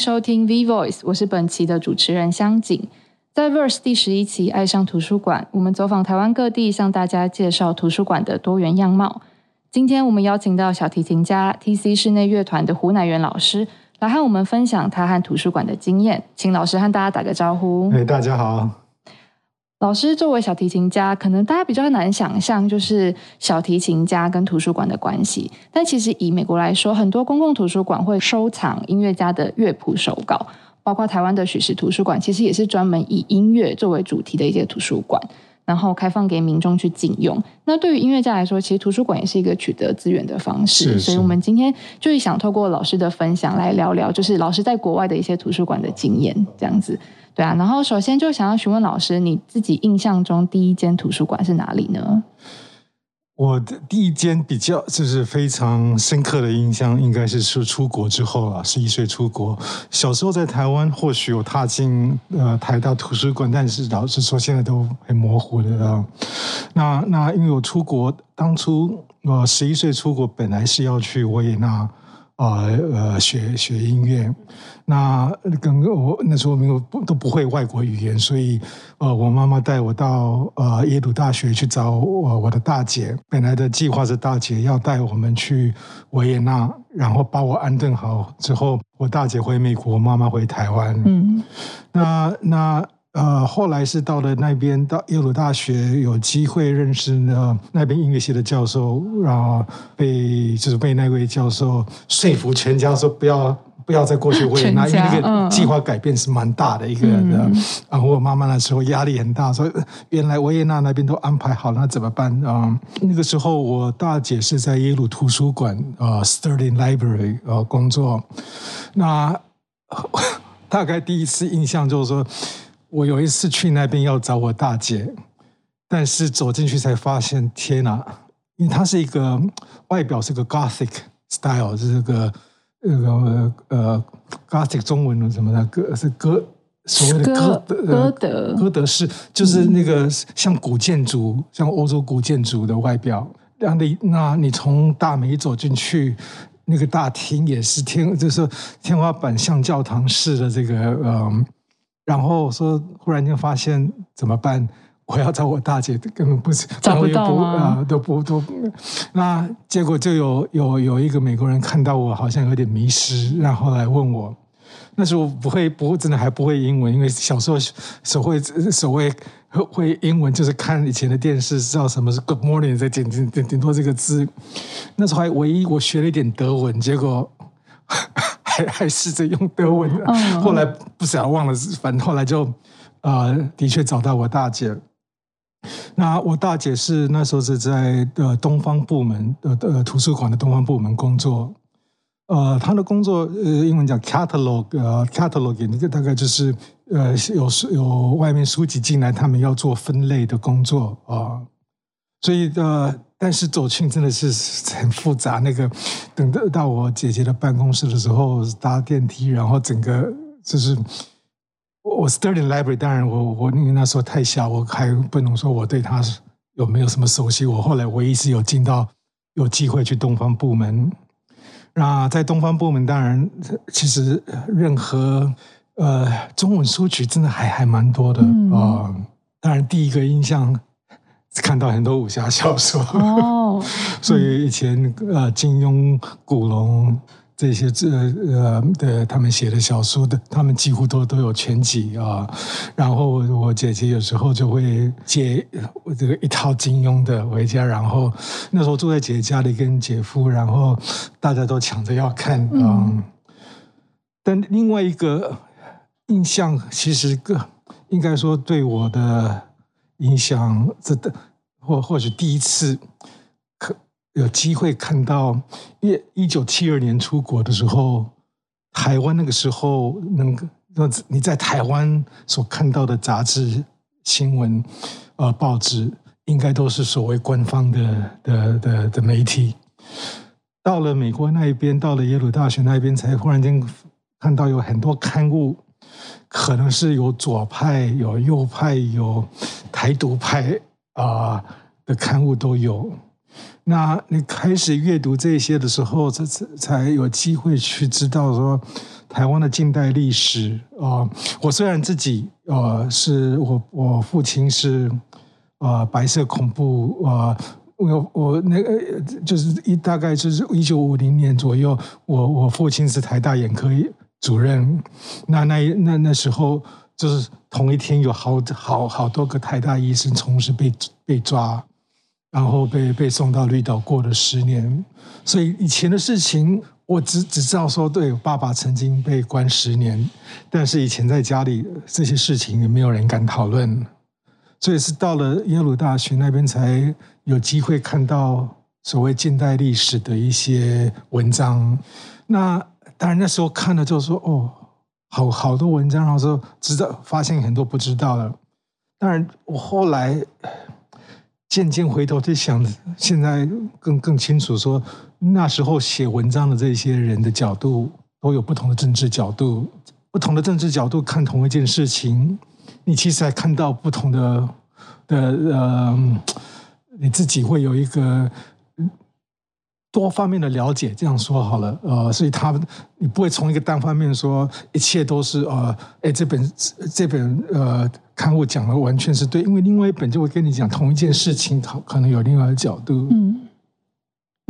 收听 V Voice，我是本期的主持人香景。在 Verse 第十一期《爱上图书馆》，我们走访台湾各地，向大家介绍图书馆的多元样貌。今天我们邀请到小提琴家 TC 室内乐团的胡乃元老师，来和我们分享他和图书馆的经验。请老师和大家打个招呼。哎，大家好。老师作为小提琴家，可能大家比较难想象，就是小提琴家跟图书馆的关系。但其实以美国来说，很多公共图书馆会收藏音乐家的乐谱手稿，包括台湾的许氏图书馆，其实也是专门以音乐作为主题的一些图书馆，然后开放给民众去禁用。那对于音乐家来说，其实图书馆也是一个取得资源的方式。所以，我们今天就是想透过老师的分享来聊聊，就是老师在国外的一些图书馆的经验，这样子。对啊，然后首先就想要询问老师，你自己印象中第一间图书馆是哪里呢？我的第一间比较就是非常深刻的印象，应该是是出国之后了，十一岁出国。小时候在台湾或许有踏进呃台大图书馆，但是老实说现在都很模糊的啊。那那因为我出国，当初我十一岁出国，本来是要去维也纳。啊呃，学学音乐，那跟我那时候没有不都不会外国语言，所以呃，我妈妈带我到呃耶鲁大学去找我我的大姐。本来的计划是大姐要带我们去维也纳，然后把我安顿好之后，我大姐回美国，妈妈回台湾。嗯，那那。呃，后来是到了那边，到耶鲁大学有机会认识呢那边音乐系的教授，然后被就是被那位教授说服全家说不要不要再过去维也纳，因为那个计划改变是蛮大的一个。然后我妈妈那时候压力很大，说原来维也纳那边都安排好了，那怎么办啊？那个时候我大姐是在耶鲁图书馆啊，Sterling Library 呃工作。那 大概第一次印象就是说。我有一次去那边要找我大姐，但是走进去才发现，天哪！因为它是一个外表是个 Gothic style，是这个那个呃 Gothic 中文的什么的歌是歌所谓的歌歌德歌德式，就是那个像古建筑，像欧洲古建筑的外表。那你那你从大门走进去，那个大厅也是天，就是天花板像教堂式的这个嗯。然后说，忽然间发现怎么办？我要找我大姐，根本不是找不到啊，都不都。那结果就有有有一个美国人看到我好像有点迷失，然后来问我。那时候不会不真的还不会英文，因为小时候所会所谓会英文就是看以前的电视，知道什么是 Good morning，再顶顶顶顶多这个字。那时候还唯一我学了一点德文，结果。还 还试着用德文，后来不想忘了，反正后来就呃，的确找到我大姐。那我大姐是那时候是在呃东方部门的呃图书馆的东方部门工作。呃，她的工作呃英文叫 catalog 呃 catalog，那个大概就是呃有有外面书籍进来，他们要做分类的工作啊。所以呃。但是走进真的是 很复杂。那个等到到我姐姐的办公室的时候，搭电梯，然后整个就是我 Sterling Library。当然，我我因为那时候太小，我还不能说我对他有没有什么熟悉。我后来唯一是有进到有机会去东方部门。那在东方部门，当然其实任何呃中文书局真的还还蛮多的啊。当然，第一个印象。看到很多武侠小说哦，所以以前呃金庸、古龙这些这呃的他们写的小说的，他们几乎都都有全集啊。然后我姐姐有时候就会借这个一套金庸的回家，然后那时候住在姐姐家里跟姐夫，然后大家都抢着要看啊。但另外一个印象，其实个应该说对我的。影响这的或或许第一次可有机会看到，一一九七二年出国的时候，台湾那个时候能让你在台湾所看到的杂志、新闻、呃报纸，应该都是所谓官方的的的的媒体。到了美国那一边，到了耶鲁大学那边，才忽然间看到有很多刊物。可能是有左派、有右派、有台独派啊的刊物都有。那你开始阅读这些的时候，才才才有机会去知道说台湾的近代历史啊。我虽然自己呃是我我父亲是呃白色恐怖啊，我我那个就是一大概就是一九五零年左右，我我父亲是台大眼科主任，那那那那时候就是同一天有好好好多个台大医生同时被被抓。然后被被送到绿岛过了十年，所以以前的事情我只只知道说，对爸爸曾经被关十年，但是以前在家里这些事情也没有人敢讨论，所以是到了耶鲁大学那边才有机会看到所谓近代历史的一些文章。那当然那时候看了就说哦，好好多文章，然后说知道发现很多不知道的。当然我后来。渐渐回头去想，现在更更清楚说，那时候写文章的这些人的角度都有不同的政治角度，不同的政治角度看同一件事情，你其实还看到不同的的呃，你自己会有一个。多方面的了解，这样说好了，呃，所以他你不会从一个单方面说一切都是呃，哎，这本这本呃刊物讲的完全是对，因为另外一本就会跟你讲同一件事情，它可能有另外的角度，嗯。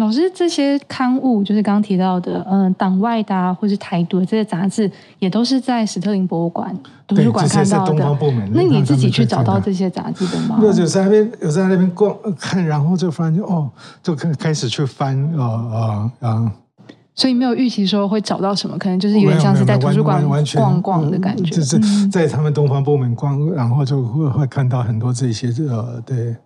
老师，这些刊物就是刚刚提到的，嗯，党外的或是台独的这些杂志，也都是在史特林博物馆图书馆看到的。那你自己去找到这些杂志的吗？有在那边有在那边逛看，然后就发现哦，就开开始去翻啊啊啊！所以没有预期说会找到什么，可能就是有点像是在图书馆逛逛的感觉，就是在他们东方部门逛，然后就会会看到很多这些呃，对。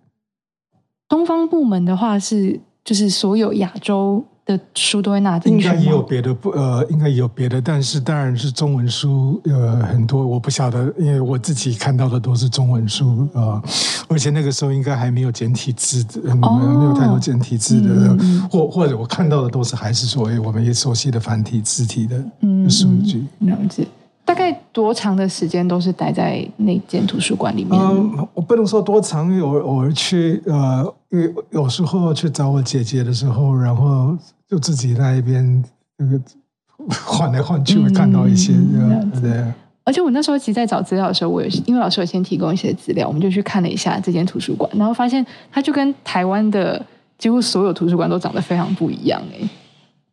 东方部门的话是。就是所有亚洲的书都会拿进去应该也有别的不呃，应该也有别的，但是当然是中文书呃很多，我不晓得，因为我自己看到的都是中文书啊，而且那个时候应该还没有简体字的，没有没有太多简体字的，或或者我看到的都是还是所谓我们也熟悉的繁体字体的数据。了解。大概多长的时间都是待在那间图书馆里面？嗯，我不能说多长，偶偶尔去呃，有有时候去找我姐姐的时候，然后就自己在一边那个晃来晃去，会看到一些对。而且我那时候其实，在找资料的时候，我有因为老师有先提供一些资料，我们就去看了一下这间图书馆，然后发现它就跟台湾的几乎所有图书馆都长得非常不一样哎。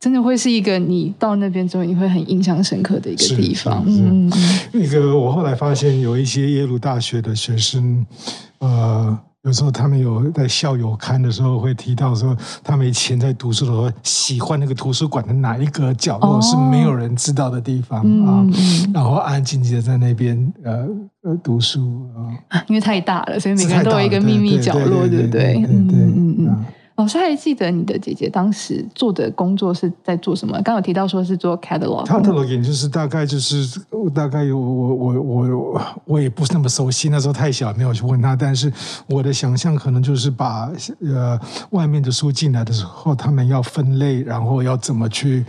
真的会是一个你到那边之后你会很印象深刻的一个地方。嗯，那个我后来发现有一些耶鲁大学的学生，呃，有时候他们有在校友刊的时候会提到说，他们以前在读书的时候喜欢那个图书馆的哪一个角落是没有人知道的地方啊，然后安安静静的在那边呃呃读书啊，因为太大了，所以每个人都有一个秘密角落，对不对？嗯嗯嗯。老师还记得你的姐姐当时做的工作是在做什么？刚有提到说是做 catalog。cataloging 就是大概就是大概有我我我我也不是那么熟悉，那时候太小没有去问他。但是我的想象可能就是把呃外面的书进来的时候，他们要分类，然后要怎么去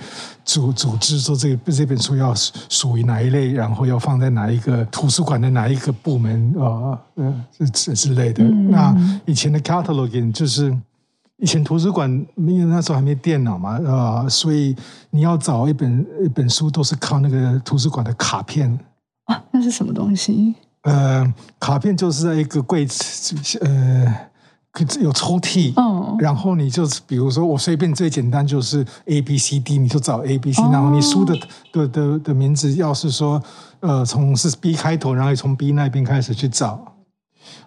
组组织，说这个这本书要属于哪一类，然后要放在哪一个图书馆的哪一个部门啊，嗯，之之类的。那以前的 cataloging 就是。以前图书馆因为那时候还没电脑嘛，啊，所以你要找一本一本书都是靠那个图书馆的卡片啊，那是什么东西？呃，卡片就是在一个柜子，呃，有抽屉，嗯，然后你就比如说我随便最简单就是 A B C D，你就找 A B C，然后你书的的的的名字要是说呃从是 B 开头，然后从 B 那边开始去找。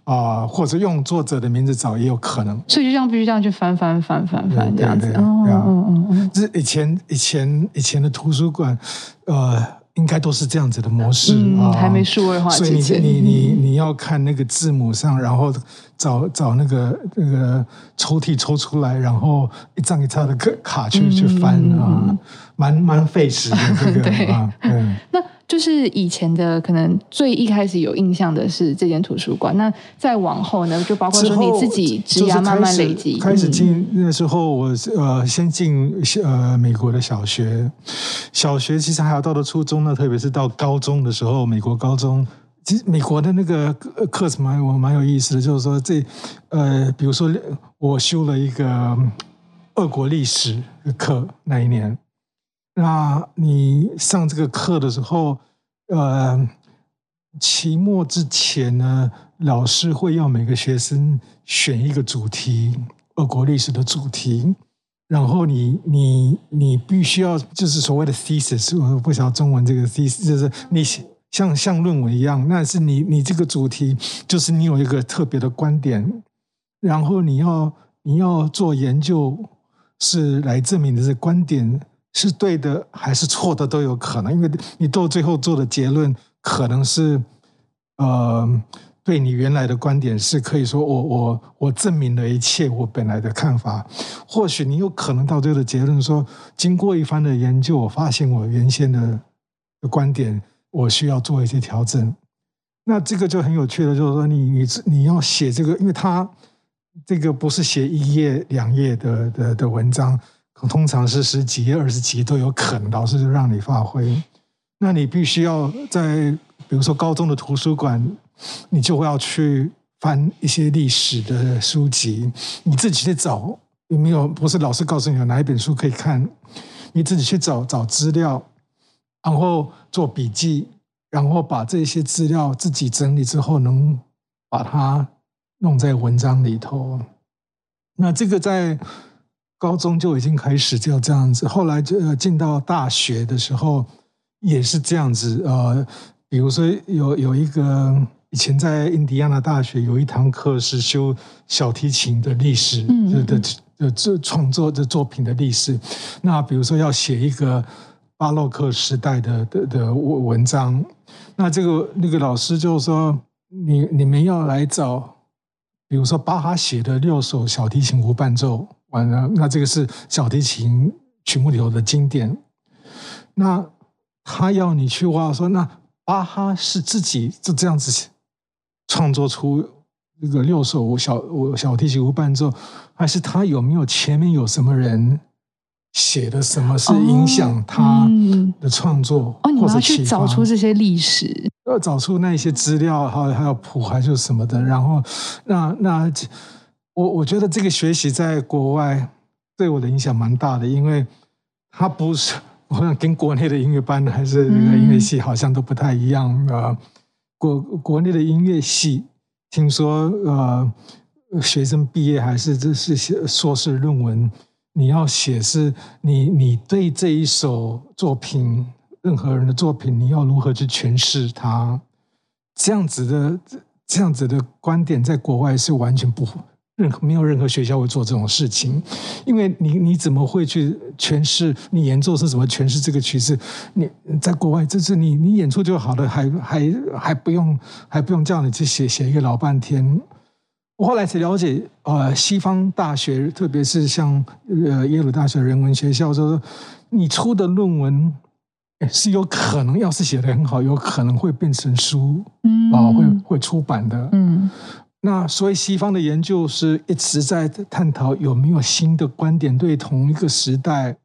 啊，或者用作者的名字找也有可能，所以就这样必须这样去翻翻翻翻翻这样子。嗯嗯嗯，这是以前以前以前的图书馆，呃，应该都是这样子的模式啊，还没数位化所以你你你你要看那个字母上，然后找找那个那个抽屉抽出来，然后一张一张的卡卡去去翻啊，蛮蛮费时的这个 啊，嗯，那。就是以前的可能最一开始有印象的是这间图书馆，那再往后呢，就包括说你自己职涯慢慢累积。开始进那时候，我呃先进呃美国的小学，小学其实还要到了初中呢，特别是到高中的时候，美国高中其实美国的那个课程蛮我蛮有意思的，就是说这呃，比如说我修了一个俄国历史课那一年，那你上这个课的时候，呃，期末之前呢，老师会要每个学生选一个主题，俄国历史的主题，然后你你你必须要就是所谓的 thesis，我不晓得中文这个 thesis 就是你。像像论文一样，那是你你这个主题就是你有一个特别的观点，然后你要你要做研究，是来证明的是观点是对的还是错的都有可能，因为你到最后做的结论可能是呃对你原来的观点是可以说我我我证明了一切我本来的看法，或许你有可能到最后的结论说，经过一番的研究，我发现我原先的观点。我需要做一些调整，那这个就很有趣的，就是说你你你要写这个，因为它这个不是写一页两页的的的文章，通常是十几、二十几都有可能，老师就让你发挥。那你必须要在比如说高中的图书馆，你就会要去翻一些历史的书籍，你自己去找有没有，不是老师告诉你有哪一本书可以看，你自己去找找资料。然后做笔记，然后把这些资料自己整理之后，能把它弄在文章里头。那这个在高中就已经开始就这样子，后来就进到大学的时候也是这样子。呃，比如说有有一个以前在印第安纳大学有一堂课是修小提琴的历史的的这创作的作品的历史。那比如说要写一个。巴洛克时代的的的文文章，那这个那个老师就说，你你们要来找，比如说巴哈写的六首小提琴无伴奏，完了，那这个是小提琴曲目里头的经典。那他要你去挖说，那巴哈是自己就这样子创作出那个六首小小提琴无伴奏，还是他有没有前面有什么人？写的什么是影响他的创作？哦，你要去找出这些历史，要找出那些资料，还有还有谱，还是什么的。然后，那那我我觉得这个学习在国外对我的影响蛮大的，因为它不是我想跟国内的音乐班还是那个音乐系好像都不太一样啊。国国内的音乐系，听说呃，学生毕业还是这是写硕士论文。你要写是你你对这一首作品，任何人的作品，你要如何去诠释它？这样子的这样子的观点，在国外是完全不任何没有任何学校会做这种事情，因为你你怎么会去诠释？你演奏是怎么诠释这个曲子？你在国外，这是你你演出就好了，还还还不用还不用叫你去写写一个老半天。我后来才了解，呃，西方大学，特别是像呃耶鲁大学人文学校，说你出的论文是有可能，要是写的很好，有可能会变成书，嗯，啊，会会出版的，嗯。那所以西方的研究是一直在探讨有没有新的观点对同一个时代。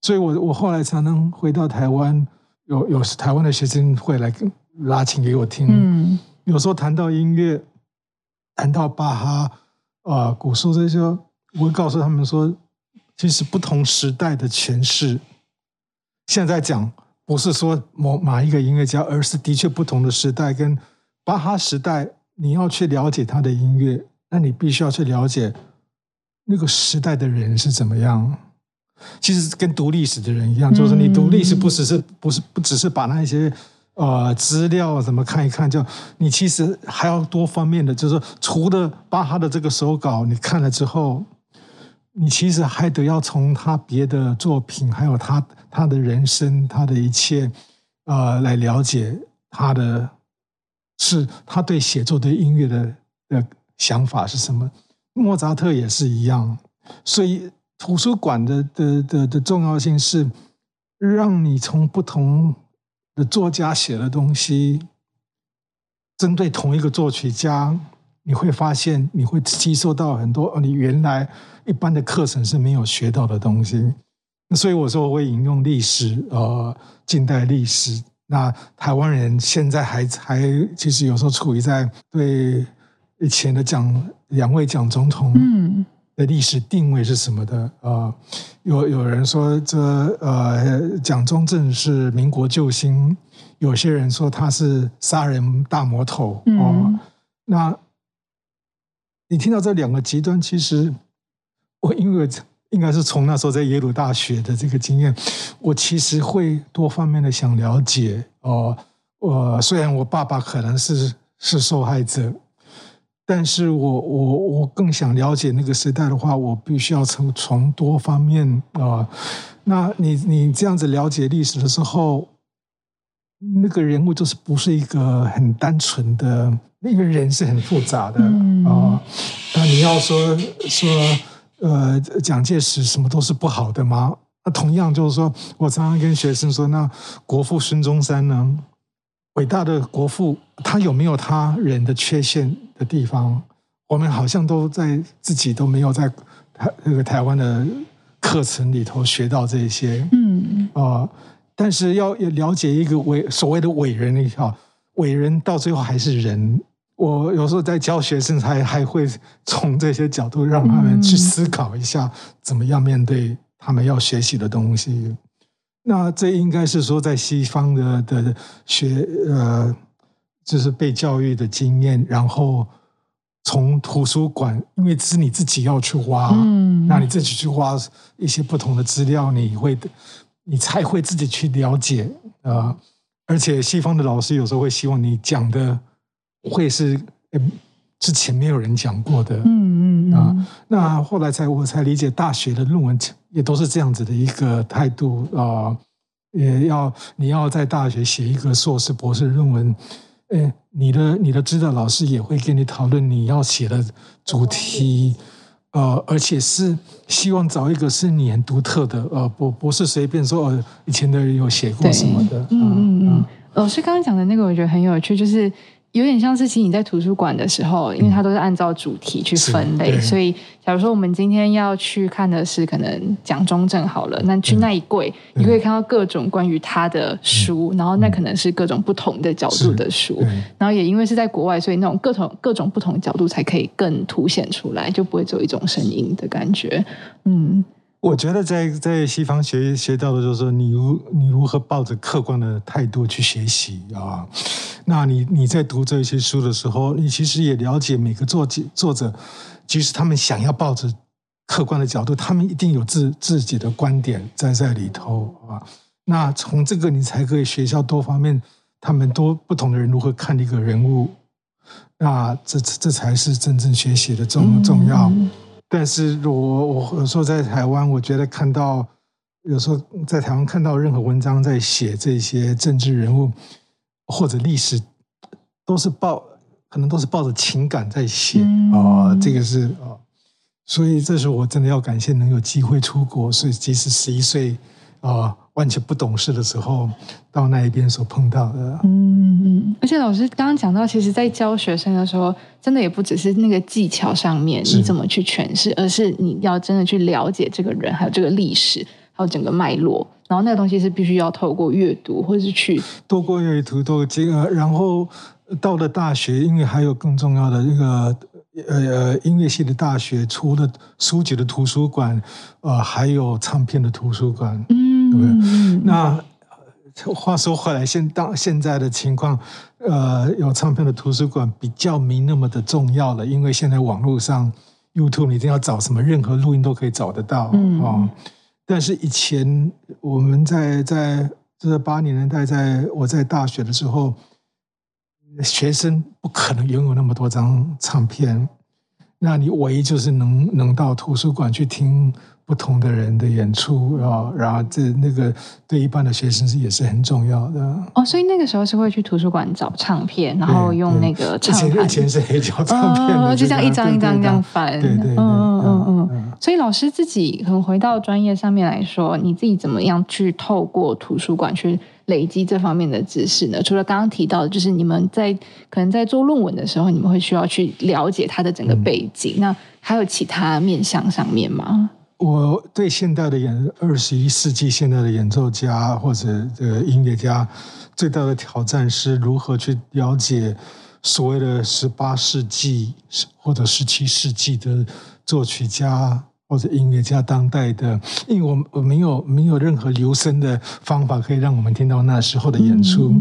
所以我我后来才能回到台湾，有有时台湾的学生会来拉琴给我听，嗯，有时候谈到音乐。谈到巴哈啊，古树这些，我会告诉他们说，其实不同时代的诠释，现在讲不是说某哪一个音乐家，而是的确不同的时代跟巴哈时代，你要去了解他的音乐，那你必须要去了解那个时代的人是怎么样。其实跟读历史的人一样，就是你读历史，不只是不是不只是把那些。呃，资料怎么看一看？就你其实还要多方面的，就是，除了巴哈的这个手稿，你看了之后，你其实还得要从他别的作品，还有他他的人生，他的一切，呃，来了解他的，是他对写作对音乐的的想法是什么。莫扎特也是一样，所以图书馆的的的的重要性是让你从不同。的作家写的东西，针对同一个作曲家，你会发现你会吸收到很多你原来一般的课程是没有学到的东西。所以我说我会引用历史，呃，近代历史那台湾人现在还还其实有时候处于在对以前的蒋两位蒋总统嗯的历史定位是什么的？呃，有有人说这呃蒋中正是民国救星，有些人说他是杀人大魔头哦。嗯那你听到这两个极端，其实我因为应该是从那时候在耶鲁大学的这个经验，我其实会多方面的想了解哦。我虽然我爸爸可能是是受害者，但是我我我更想了解那个时代的话，我必须要从从多方面啊、那你你这样子了解历史的时候，那个人物就是不是一个很单纯的，那个人是很复杂的啊、嗯那你要说说呃蒋介石什么都是不好的吗？那同样就是说，我常常跟学生说，那国父孙中山呢？伟大的国父，他有没有他人的缺陷的地方？我们好像都在自己都没有在台那个台湾的课程里头学到这些。嗯啊、但是要要了解一个伟所谓的伟人你好，伟人到最后还是人。我有时候在教学生还还会从这些角度让他们去思考一下，怎么样面对他们要学习的东西。那这应该是说，在西方的的学呃，就是被教育的经验，然后从图书馆，因为是你自己要去挖，嗯那你自己去挖一些不同的资料，你会，你才会自己去了解啊、呃而且西方的老师有时候会希望你讲的会是呃之前没有人讲过的。嗯嗯啊嗯那后来才我才理解，大学的论文也都是这样子的一个态度啊、也要你要在大学写一个硕士、博士论文，呃，你的你的指导老师也会跟你讨论你要写的主题，呃，而且是希望找一个是你很独特的，呃，不不是随便说呃以前的人有写过什么的，嗯嗯啊。嗯，老师刚刚讲的那个，我觉得很有趣，就是有点像是其实你在图书馆的时候，因为它都是按照主题去分类，所以假如说我们今天要去看的是可能蒋中正好了，那去那一柜，你可以看到各种关于他的书，然后那可能是各种不同的角度的书，然后也因为是在国外，所以那种各种各种不同角度才可以更凸显出来，就不会只有一种声音的感觉。嗯我觉得在在西方学学到的就是说，你如你如何抱着客观的态度去学习啊？那你你在读这些书的时候，你其实也了解每个作者作者，即使他们想要抱着客观的角度，他们一定有自自己的观点在在里头啊。那从这个你才可以学到多方面，他们多不同的人如何看一个人物，那这这这才是真正学习的重重要。嗯但是我我有时候在台湾，我觉得看到有时候在台湾看到任何文章在写这些政治人物或者历史，都是抱可能都是抱着情感在写啊、嗯这个是啊、所以这是我真的要感谢能有机会出国，所以即使十一岁啊、完全不懂事的时候，到那一边所碰到的。嗯嗯，而且老师刚刚讲到，其实，在教学生的时候，真的也不只是那个技巧上面你怎么去诠释，而是你要真的去了解这个人，还有这个历史，还有整个脉络。然后那个东西是必须要透过阅读，或者是去透过阅读，多这个，然后到了大学，因为还有更重要的一个呃音乐系的大学，除了书籍的图书馆，呃，还有唱片的图书馆。嗯，对嗯那呃话说回来，现当现在的情况，呃，有唱片的图书馆比较没那么的重要了，因为现在网络上 YouTube 你一定要找什么，任何录音都可以找得到嗯。哦。但是以前我们在在这八零年代，在我在大学的时候，学生不可能拥有那么多张唱片，那你唯一就是能能到图书馆去听不同的人的演出啊，然后这那个对一般的学生是也是很重要的。哦，所以那个时候是会去图书馆找唱片，然后用那个唱盘以前是黑胶唱片就这样一张一张这样翻，对对对，嗯嗯嗯嗯。嗯所以老师自己可能回到专业上面来说，你自己怎么样去透过图书馆去累积这方面的知识呢？除了刚刚提到的，就是你们在可能在做论文的时候，你们会需要去了解它的整个背景，那还有其他面向上面吗？我对现代的演二十一世纪现代的演奏家或者这个音乐家最大的挑战是如何去了解所谓的十八世纪或者十七世纪的作曲家或者音乐家当代的，因为我我没有没有任何留声的方法可以让我们听到那时候的演出，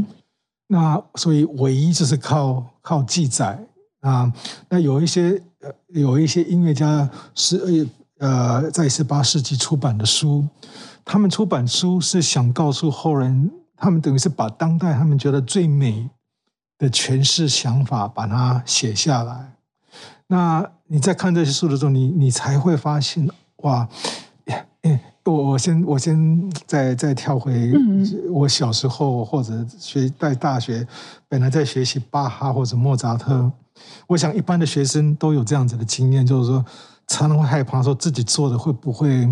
那所以唯一就是靠靠记载啊，那有一些呃有一些音乐家是呃。呃，在十八世纪出版的书，他们出版书是想告诉后人，他们等于是把当代他们觉得最美的诠释想法，把它写下来。那你在看这些书的时候，你你才会发现，哇，我我先我先再再跳回我小时候或者学在大学，本来在学习巴哈或者莫扎特，我想一般的学生都有这样子的经验，就是说。常常会害怕说自己做的会不会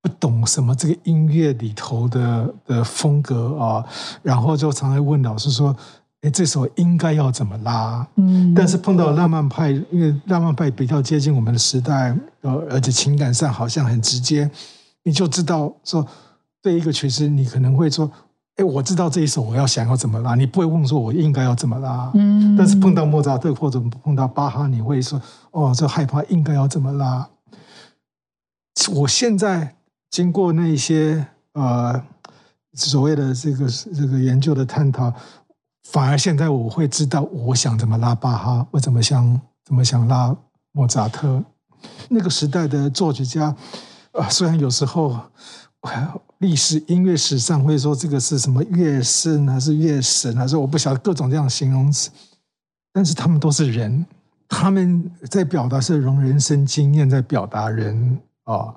不懂什么这个音乐里头的的风格啊，然后就常常问老师说：“哎，这首应该要怎么拉？”嗯，但是碰到浪漫派，因为浪漫派比较接近我们的时代，呃，而且情感上好像很直接，你就知道说对一个曲子，你可能会说。哎，我知道这一首我要想要怎么拉，你不会问说我应该要怎么拉。嗯，但是碰到莫扎特或者碰到巴哈，你会说哦，这害怕应该要怎么拉。我现在经过那些呃所谓的这个这个研究的探讨，反而现在我会知道我想怎么拉巴哈，我怎么想怎么想拉莫扎特。那个时代的作曲家啊，虽然有时候。历史音乐史上会说这个是什么乐圣还是乐神还是我不晓得各种这样形容词，但是他们都是人，他们在表达是用人生经验在表达人啊。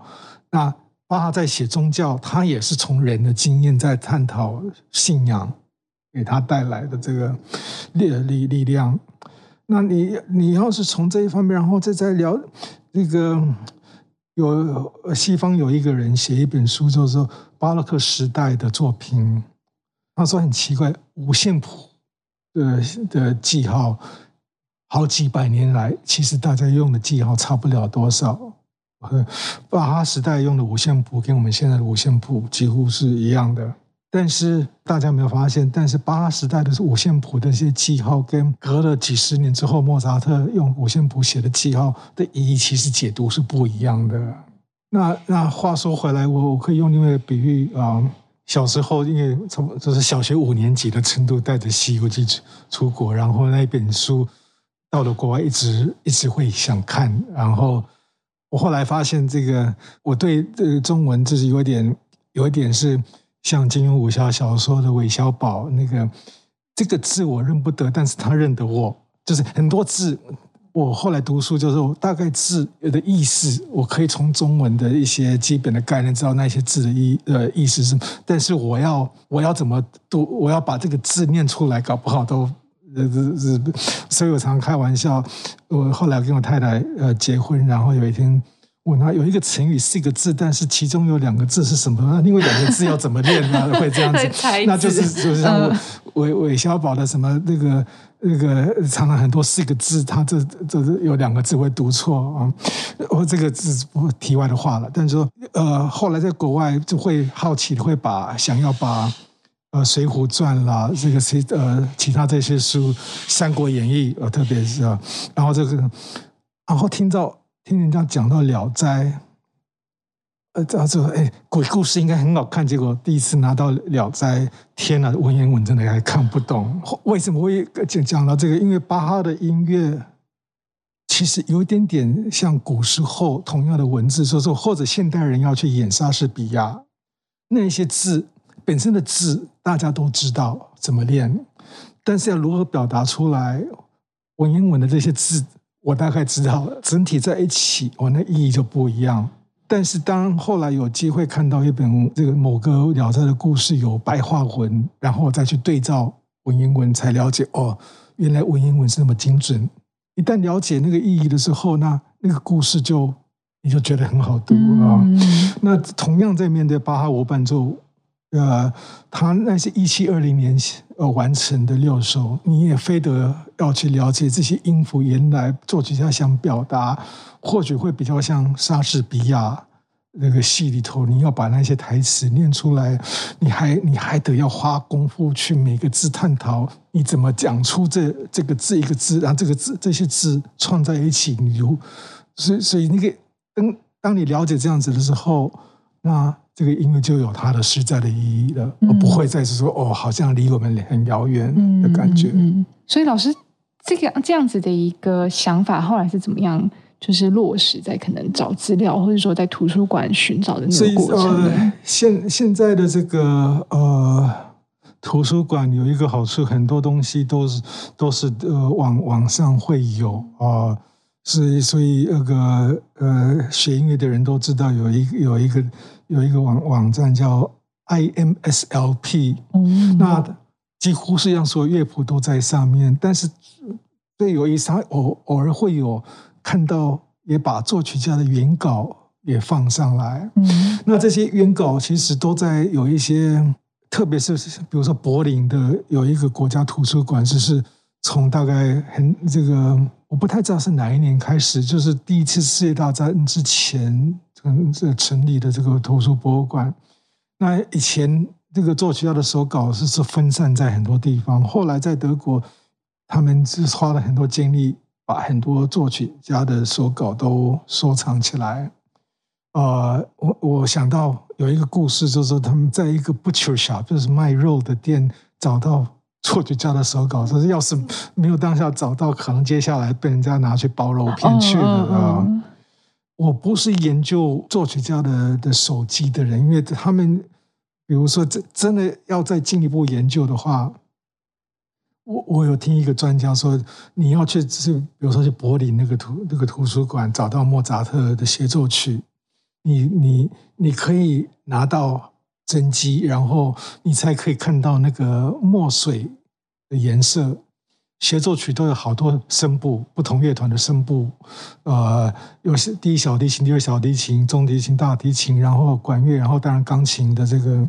那巴哈在写宗教，他也是从人的经验在探讨信仰给他带来的这个力力力量。那你你要是从这一方面，然后再再聊那个。有西方有一个人写一本书，就是说巴洛克时代的作品。他说很奇怪，五线谱的的记号，好几百年来，其实大家用的记号差不了多少。巴哈时代用的五线谱跟我们现在的五线谱几乎是一样的。但是大家没有发现，但是巴时代的五线谱的一些记号，跟隔了几十年之后莫扎特用五线谱写的记号的意义，其实解读是不一样的。那那话说回来，我我可以用另外一个比喻啊，小时候因为从就是小学五年级的程度，带着《西游记》出出国，然后那一本书到了国外，一直一直会想看。然后我后来发现，这个我对这个中文就是有点有一点是。像金庸武侠小说的韦小宝那个这个字我认不得，但是他认得我。就是很多字，我后来读书就是大概字的意思，我可以从中文的一些基本的概念知道那些字的意呃意思是。但是我要我要怎么读，我要把这个字念出来，搞不好都呃是。所以我常开玩笑，我后来跟我太太呃结婚，然后有一天。我那有一个成语四个字，但是其中有两个字是什么？另外两个字要怎么念呢？会这样子，那就是就是像韦韦小宝的什么那个那个常常很多四个字，他这这有两个字会读错啊。我这个字不题外的话了，但是说呃，后来在国外就会好奇，会把想要把呃《水浒传》啦，这个谁呃其他这些书《三国演义》呃，特别是啊，然后这个然后听到。听人家讲到《聊斋》，呃，这这哎，鬼故事应该很好看。结果第一次拿到《聊斋》，天呐，文言文真的还看不懂。为什么会讲讲到这个？因为巴哈的音乐其实有一点点像古时候同样的文字，说说或者现代人要去演莎士比亚，那些字本身的字大家都知道怎么练，但是要如何表达出来文言文的这些字？我大概知道了，整体在一起，我那意义就不一样。但是当后来有机会看到一本这个某个《聊斋》的故事有白话文，然后再去对照文言文，才了解哦，原来文言文是那么精准。一旦了解那个意义的时候，那那个故事就你就觉得很好读啊。那同样在面对巴哈罗伴奏。呃，他那是一七二零年呃完成的六首，你也非得要去了解这些音符，原来作曲家想表达，或许会比较像莎士比亚那个戏里头，你要把那些台词念出来，你还 你还得要花功夫去每个字探讨，你怎么讲出这这个字一个字，然后这个字这些字串在一起，你就所以所以那个当当你了解这样子的时候，那这个音乐就有它的实在的意义了，而不会再是说哦，好像离我们很遥远的感觉。嗯，所以老师这个这样子的一个想法，后来是怎么样？就是落实在可能找资料，或者说在图书馆寻找的那个过程。呃，现现在的这个呃图书馆有一个好处，很多东西都是都是呃网网上会有啊，所以所以那个呃学音乐的人都知道有一有一个有一个网网站叫 IMSLP，嗯，那几乎是让所有乐谱都在上面，但是最有意思，偶偶尔会有。看到也把作曲家的原稿也放上来，嗯，那这些原稿其实都在有一些，特别是比如说柏林的有一个国家图书馆，就是从大概很这个我不太知道是哪一年开始，就是第一次世界大战之前这这成立的这个图书博物馆。那以前这个作曲家的手稿是是分散在很多地方，后来在德国，他们是花了很多精力。把很多作曲家的手稿都收藏起来。呃，我我想到有一个故事，就是他们在一个 butcher shop，就是卖肉的店，找到作曲家的手稿。说是要是没有当下找到，可能接下来被人家拿去包肉片去了啊。我不是研究作曲家的的手机的人，因为他们，比如说真真的要再进一步研究的话。我我有听一个专家说，你要去是比如说去柏林那个图那个图书馆找到莫扎特的协奏曲，你你你可以拿到真迹，然后你才可以看到那个墨水的颜色。协奏曲都有好多声部，不同乐团的声部，呃，有些第一小提琴、第二小提琴、中提琴、大提琴，然后管乐，然后当然钢琴的这个，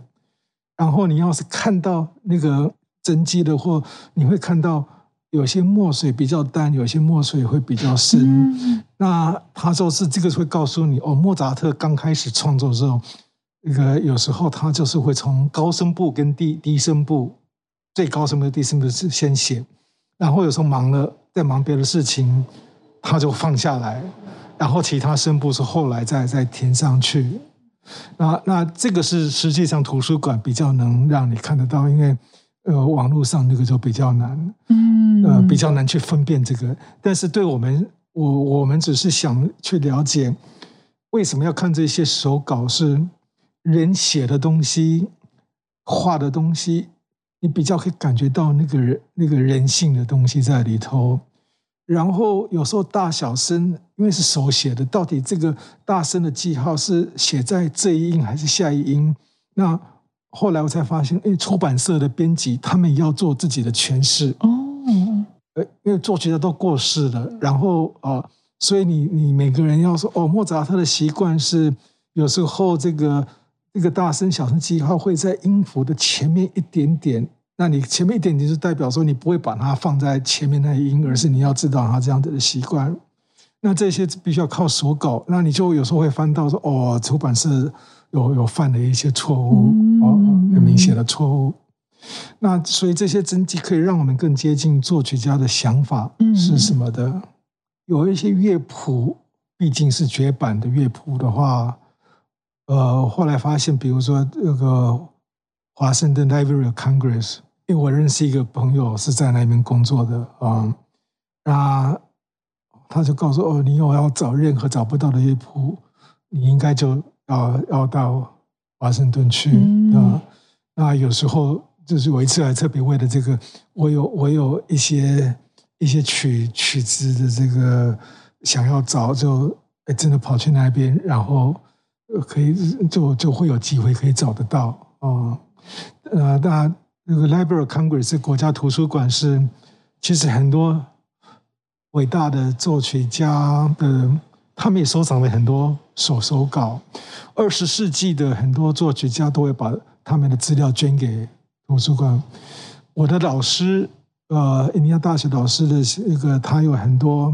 然后你要是看到那个。真迹的，或你会看到有些墨水比较淡，有些墨水会比较深。那他说是这个会告诉你哦，莫扎特刚开始创作的时候，那个有时候他就是会从高声部跟低低声部，最高声部、低声部是先写，然后有时候忙了在忙别的事情，他就放下来，然后其他声部是后来再再填上去。那那这个是实际上图书馆比较能让你看得到，因为。呃，网络上那个就比较难，嗯，呃，比较难去分辨这个。但是对我们，我我们只是想去了解，为什么要看这些手稿？是人写的东西，画的东西，你比较可以感觉到那个人那个人性的东西在里头。然后有时候大小声，因为是手写的，到底这个大声的记号是写在这一音还是下一音？那。后来我才发现，哎，出版社的编辑他们也要做自己的诠释哦。呃，因为作曲家都过世了，然后啊，所以你你每个人要说哦，莫扎特的习惯是有时候这个这个大声小声记号会在音符的前面一点点，那你前面一点点就代表说你不会把它放在前面那一音，而是你要知道它这样子的习惯。那这些必须要靠手稿，那你就有时候会翻到说哦，出版社。有有犯了一些错误，哦，很明显的错误。那所以这些真迹可以让我们更接近作曲家的想法是什么的。有一些乐谱毕竟是绝版的乐谱的话，呃，后来发现，比如说那个华盛顿 Library of Congress，因为我认识一个朋友是在那边工作的啊，那他就告诉哦，你有要找任何找不到的乐谱，你应该就。要要到华盛顿去啊！那有时候就是我一次还特别为了这个，我有我有一些一些曲曲子的这个想要找，就哎真的跑去那边，然后可以就就会有机会可以找得到啊！呃，那那个 Library Congress 国家图书馆是其实很多伟大的作曲家的。他们也收藏了很多手手稿，二十世纪的很多作曲家都会把他们的资料捐给图书馆。我的老师呃，印尼亚大学老师的一个，他有很多，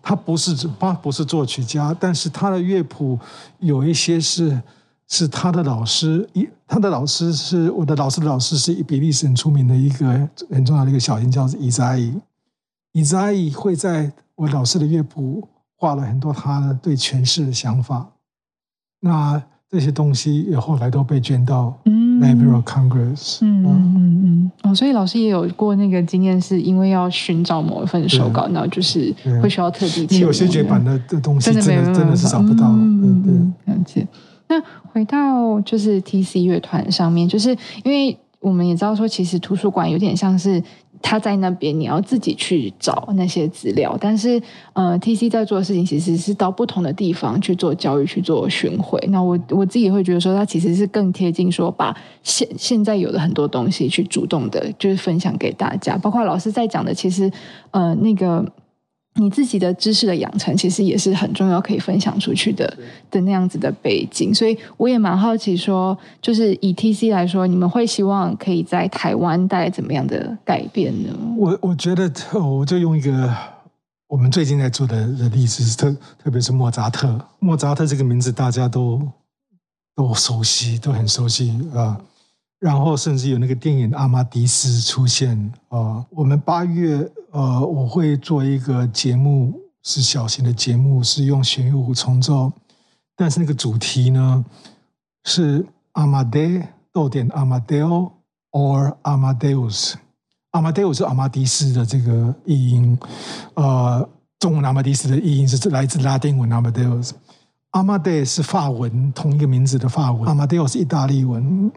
他不是他不是作曲家，但是他的乐谱有一些是是他的老师，一他的老师是我的老师的老师，是比利时很出名的一个很重要的一个小音叫伊扎伊，伊扎伊会在我老师的乐谱画了很多他的对诠释的想法，那这些东西也后来都被捐到。Library of Congress。嗯嗯嗯嗯哦，所以老师也有过那个经验，是因为要寻找某一份手稿，然后就是会需要特地。你有些绝版的的东西，真的真的是找不到。嗯嗯，了解。那回到就是 TC 乐团上面，就是因为我们也知道说，其实图书馆有点像是。他在那边，你要自己去找那些资料。但是，呃，T C 在做的事情其实是到不同的地方去做教育、去做巡回。那我我自己会觉得说，他其实是更贴近说，把现现在有的很多东西去主动的，就是分享给大家。包括老师在讲的，其实，呃，那个。你自己的知识的养成，其实也是很重要，可以分享出去的的那样子的背景。所以我也蛮好奇，说就是以 T C 来说，你们会希望可以在台湾带来怎么样的改变呢？我我觉得，我就用一个我们最近在做的的例子，特特别是莫扎特。莫扎特这个名字大家都都熟悉，都很熟悉啊。然后甚至有那个电影《阿玛迪斯》出现啊。我们八月呃，我会做一个节目，是小型的节目，是用弦乐五重奏，但是那个主题呢是阿玛戴逗点阿玛戴奥 or 阿玛戴乌斯。阿玛戴乌是阿玛迪斯的这个译音，呃，中文阿玛迪斯的译音是来自拉丁文阿玛戴乌斯。阿玛戴是法文，同一个名字的法文。阿玛戴乌是意大利文。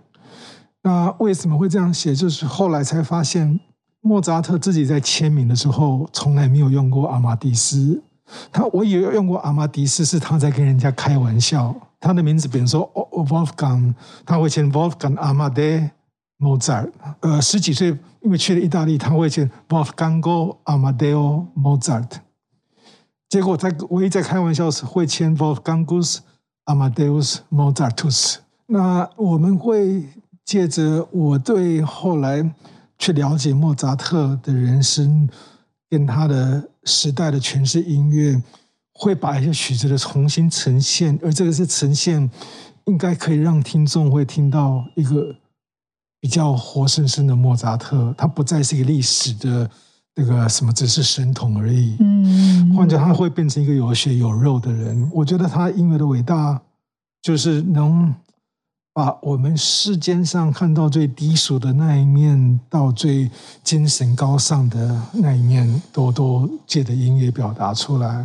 那为什么会这样写？就是后来才发现，莫扎特自己在签名的时候从来没有用过阿玛迪斯。他我以为用过阿玛迪斯是他在跟人家开玩笑。他的名字，比如说 Wolfgang，他会签 Wolfgang Amadeus Mozart。呃，十几岁因为去了意大利，他会签 Wolfgang Amadeus Mozart。结果在唯一在开玩笑是会签 Wolfgang Amadeus Mozartus。那我们会。借着我对后来去了解莫扎特的人生，跟他的时代的诠释音乐，会把一些曲子的重新呈现，而这个是呈现，应该可以让听众会听到一个比较活生生的莫扎特，他不再是一个历史的那个什么，只是神童而已。嗯，换者他会变成一个有血有肉的人。我觉得他音乐的伟大，就是能。把我们世间上看到最低俗的那一面，到最精神高尚的那一面，都都借着音乐表达出来。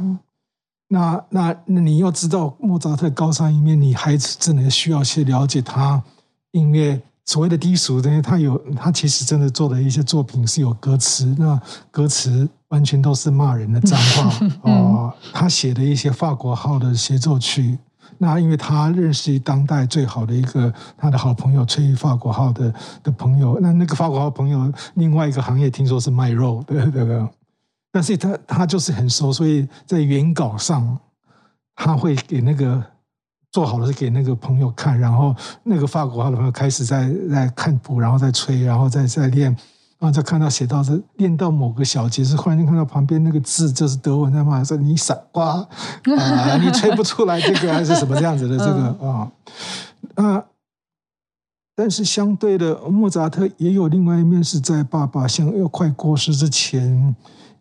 那那那你要知道莫扎特高尚一面，你还真的需要去了解他音乐所谓的低俗的，他有他其实真的做的一些作品是有歌词，那歌词完全都是骂人的脏话 哦。他写的一些法国号的协奏曲。那因为他认识当代最好的一个他的好朋友吹法国号的的朋友，那那个法国号朋友另外一个行业听说是卖肉的 这个，但是他他就是很熟，所以在原稿上他会给那个做好了是给那个朋友看，然后那个法国号的朋友开始在在看谱，然后再吹，然后再再练。然后再看到写到这练到某个小节，是忽然间看到旁边那个字，就是德文在骂说你傻瓜 啊，你吹不出来这个还是什么这样子的这个啊啊！但是相对的，莫扎特也有另外一面，是在爸爸像要快过世之前，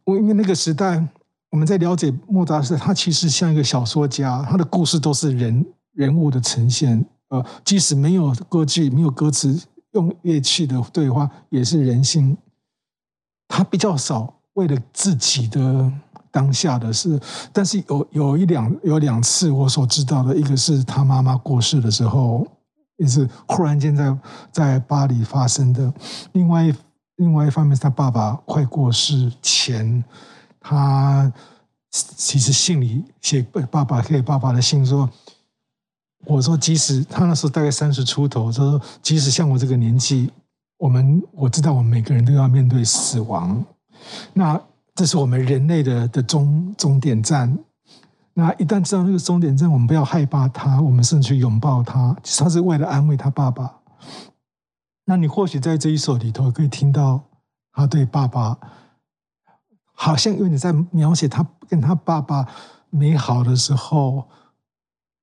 我因为那个时代我们在了解莫扎特，他其实像一个小说家，他的故事都是人人物的呈现，呃，即使没有歌剧，没有歌词。用乐器的对话也是人性，他比较少为了自己的当下的事，但是有有一两有两次我所知道的，一个是他妈妈过世的时候，也是忽然间在在巴黎发生的；另外另外一方面是他爸爸快过世前，他其实信里写爸爸给爸爸的信说。我说，即使他那时候大概三十出头，说即使像我这个年纪，我们我知道我们每个人都要面对死亡，那这是我们人类的的终终点站。那一旦知道那个终点站，我们不要害怕他，我们甚至去拥抱他，他是为了安慰他爸爸。那你或许在这一首里头可以听到他对爸爸好像有点在描写他跟他爸爸美好的时候，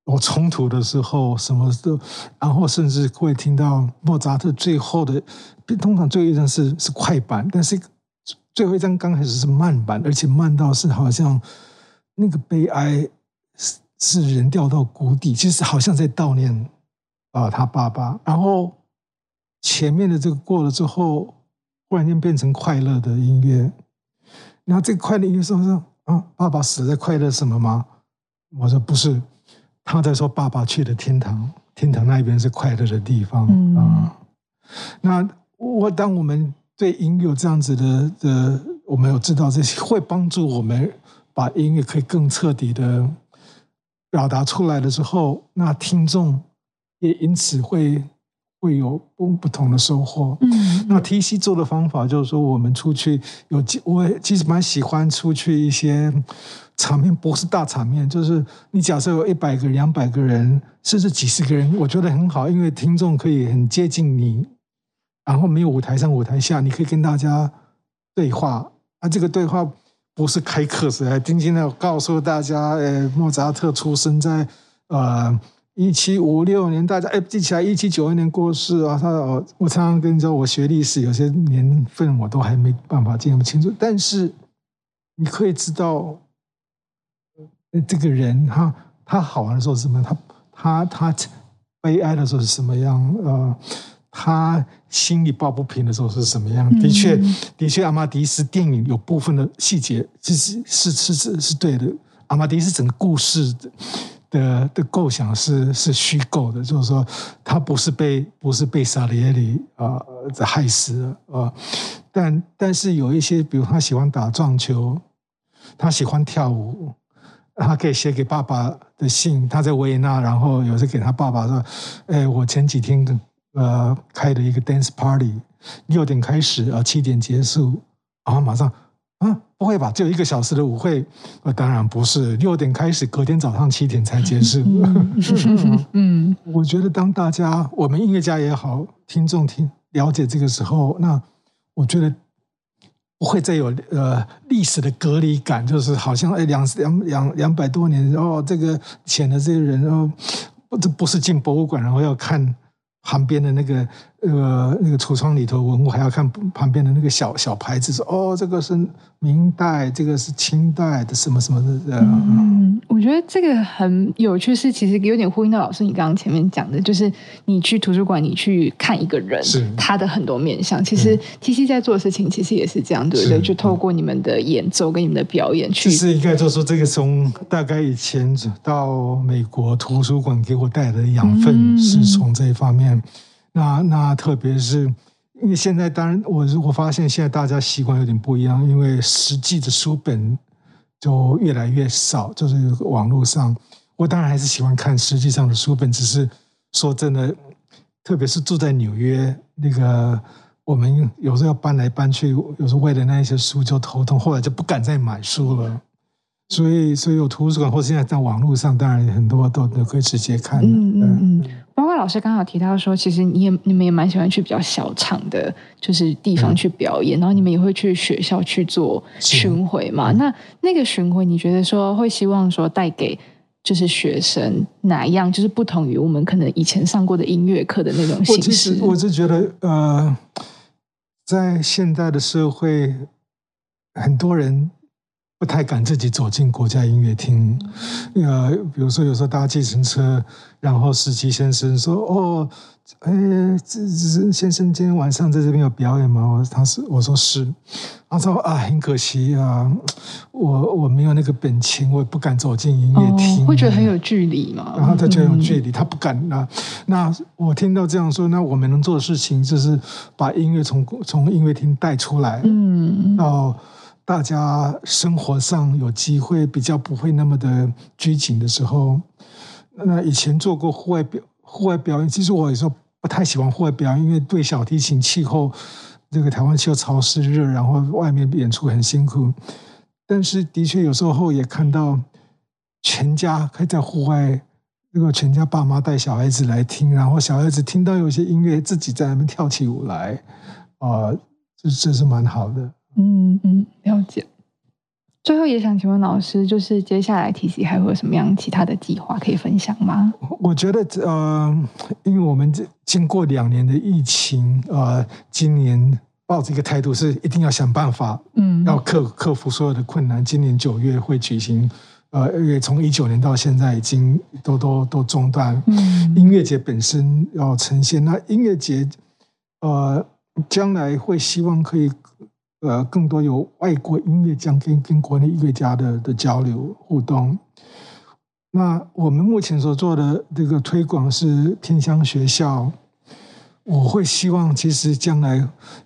有冲突的时候，什么都，然后甚至会听到莫扎特最后的，通常最后一张是是快板，但是最后一张刚开始是慢板，而且慢到是好像那个悲哀是是人掉到谷底，其实好像在悼念啊他爸爸，然后前面的这个过了之后。忽然间变成快乐的音乐，然后这个快乐音乐说说啊，爸爸死在快乐什么吗？我说不是，他在说爸爸去了天堂，天堂那边是快乐的地方啊。那我当我们对音乐这样子的的，我们有知道这些会帮助我们把音乐可以更彻底的表达出来的时候，那听众也因此会。会有不不同的收获。嗯，那 T C 做的方法就是说，我们出去有，我其实蛮喜欢出去一些场面，不是大场面，就是你假设有一百个、两百个人，甚至几十个人，我觉得很好，因为听众可以很接近你，然后没有舞台上、舞台下，你可以跟大家对话。啊，这个对话不是开课时来，今天要告诉大家，呃，莫扎特出生在呃。一七五六年，大家哎记起来，一七九二年过世啊。他我我常常跟你说，我学历史，有些年份我都还没办法记那么清楚。但是你可以知道，这个人哈他好玩的时候是什么？他他他悲哀的时候是什么样？呃，他心里抱不平的时候是什么样？的确，的确，阿玛迪斯电影有部分的细节，其实是是是是对的。阿玛迪斯整个故事的。的构想是是虚构的，就是说他不是被不是被萨里耶里啊害死啊，但但是有一些，比如他喜欢打撞球，他喜欢跳舞，他可以写给爸爸的信，他在维也纳，然后有时给他爸爸说，哎，我前几天呃开了一个 dance party，六点开始啊，七点结束，然后马上。啊，不会吧？只有一个小时的舞会？呃，当然不是，六点开始，隔天早上七点才结束。嗯，我觉得当大家，我们音乐家也好，听众听了解这个时候，那我觉得不会再有呃历史的隔离感，就是好像哎两两两两百多年哦，这个潜的这些人哦，不这不是进博物馆，然后要看。旁边的那个呃那个橱窗里头文物，还要看旁边的那个小小牌子，说哦，这个是明代，这个是清代的什么什么的。嗯，我觉得这个很有趣，是其实有点呼应到老师你刚刚前面讲的，就是你去图书馆，你去看一个人，是他的很多面相。其实 T C 在做的事情，其实也是这样，对不对？就透过你们的演奏跟你们的表演去。其实应该就说，这个从大概以前到美国图书馆给我带来的养分，是从这一方面。那那特别是因为现在，当然我我发现现在大家习惯有点不一样，因为实际的书本就越来越少，就是网络上。我当然还是喜欢看实际上的书本，只是说真的，特别是住在纽约，那个我们有时候要搬来搬去，有时候为了那一些书就头痛，后来就不敢再买书了。所以，所以有图书馆，或者现在在网络上，当然很多都都可以直接看。嗯嗯嗯。包括老师刚好提到说，其实你也你们也蛮喜欢去比较小场的，就是地方去表演，然后你们也会去学校去做巡回嘛。那那个巡回，你觉得说会希望说带给就是学生哪一样，就是不同于我们可能以前上过的音乐课的那种形式？我是觉得，呃，在现代的社会，很多人。不太敢自己走进国家音乐厅，呃，比如说有时候搭计程车，然后司机先生说：“哦，哎，这这先生今天晚上在这边有表演吗？”我他是我说是，他说啊，很可惜啊，我我没有那个本钱，我也不敢走进音乐厅，会觉得很有距离嘛。然后他就有距离，他不敢啊。那我听到这样说，那我们能做的事情就是把音乐从从音乐厅带出来，嗯，到。大家生活上有机会比较不会那么的拘谨的时候，那以前做过户外表户外表演，其实我有时候不太喜欢户外表演，因为对小提琴气候，这个台湾气候潮湿热，然后外面演出很辛苦。但是的确有时候也看到全家可以在户外，如果全家爸妈带小孩子来听，然后小孩子听到有些音乐，自己在那边跳起舞来，啊。这这是蛮好的。嗯嗯，了解。最后也想请问老师，就是接下来 T C 还会有什么样其他的计划可以分享吗？我觉得呃，因为我们经过两年的疫情，呃，今年抱着一个态度是一定要想办法，嗯，要克克服所有的困难。今年九月会举行，呃，因为从一九年到现在已经都都都中断。嗯，音乐节本身要呈现，那音乐节呃，将来会希望可以。呃，更多有外国音乐家跟跟国内音乐家的的交流互动。那我们目前所做的这个推广是偏乡学校。我会希望，其实将来，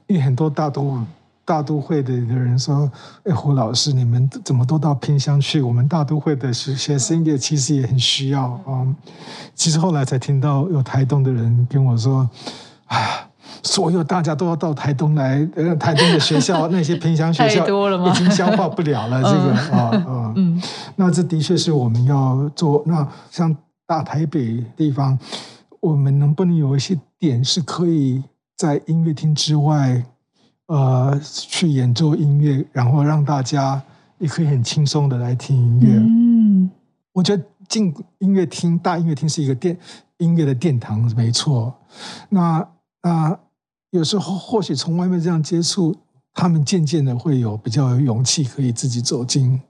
因为很多大都大都会的的人说：“哎，胡老师，你们怎么都到偏乡去？我们大都会的学学生也其实也很需要啊。”其实后来才听到有台东的人跟我说：“哎。”所有大家都要到台东来，呃，台东的学校那些偏乡学校 已经消化不了了。这个啊啊，嗯，那这的确是我们要做。那像大台北地方，我们能不能有一些点是可以在音乐厅之外，呃，去演奏音乐，然后让大家也可以很轻松的来听音乐？嗯，我觉得进音乐厅，大音乐厅是一个殿音乐的殿堂，没错。那那。有时候或许从外面这样接触，他们渐渐的会有比较有勇气，可以自己走进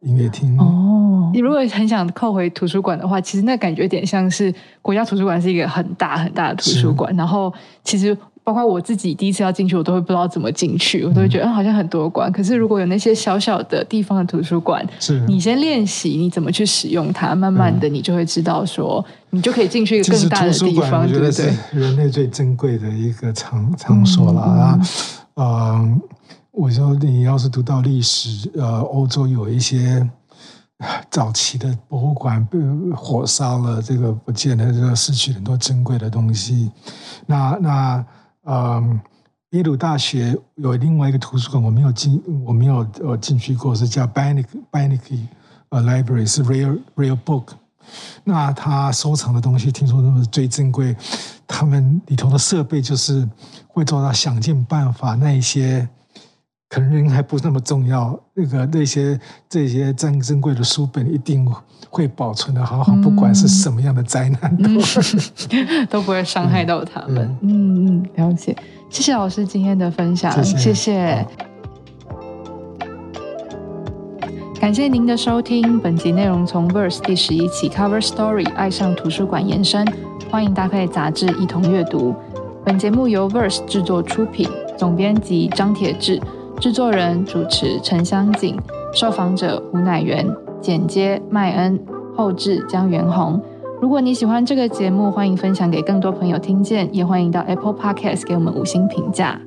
音乐厅。哦，你如果很想扣回图书馆的话，其实那感觉有点像是国家图书馆是一个很大很大的图书馆，然后其实。包括我自己第一次要进去，我都会不知道怎么进去，我都会觉得好像很多馆。可是如果有那些小小的地方的图书馆，是你先练习你怎么去使用它，慢慢的你就会知道说，你就可以进去一个更大的地方。我觉得是人类最珍贵的一个场场所了啊。嗯，我说你要是读到历史，呃，欧洲有一些早期的博物馆被火烧了，这个不见得，这个失去很多珍贵的东西。那那。嗯，耶鲁大学有另外一个图书馆，我没有进，我没有呃进去过，是叫 Banik Banik 呃 Library，是 Rare Rare Book。那他收藏的东西，听说那是最珍贵。他们里头的设备就是会做到想尽办法，那一些可能人还不那么重要，那个那些这些珍珍贵的书本一定会保存的好好，不管是什么样的灾难都 都不会伤害到他们。嗯嗯，了解。谢谢老师今天的分享，谢谢。感谢您的收听，本集内容从 Verse 第十一期 Cover Story 爱上图书馆延伸，欢迎搭配杂志一同阅读。本节目由 Verse 制作出品，总编辑张铁志，制作人主持陈香锦，受访者胡乃元。剪接麦恩，后制江元宏。如果你喜欢这个节目，欢迎分享给更多朋友听见，也欢迎到 Apple Podcasts 给我们五星评价。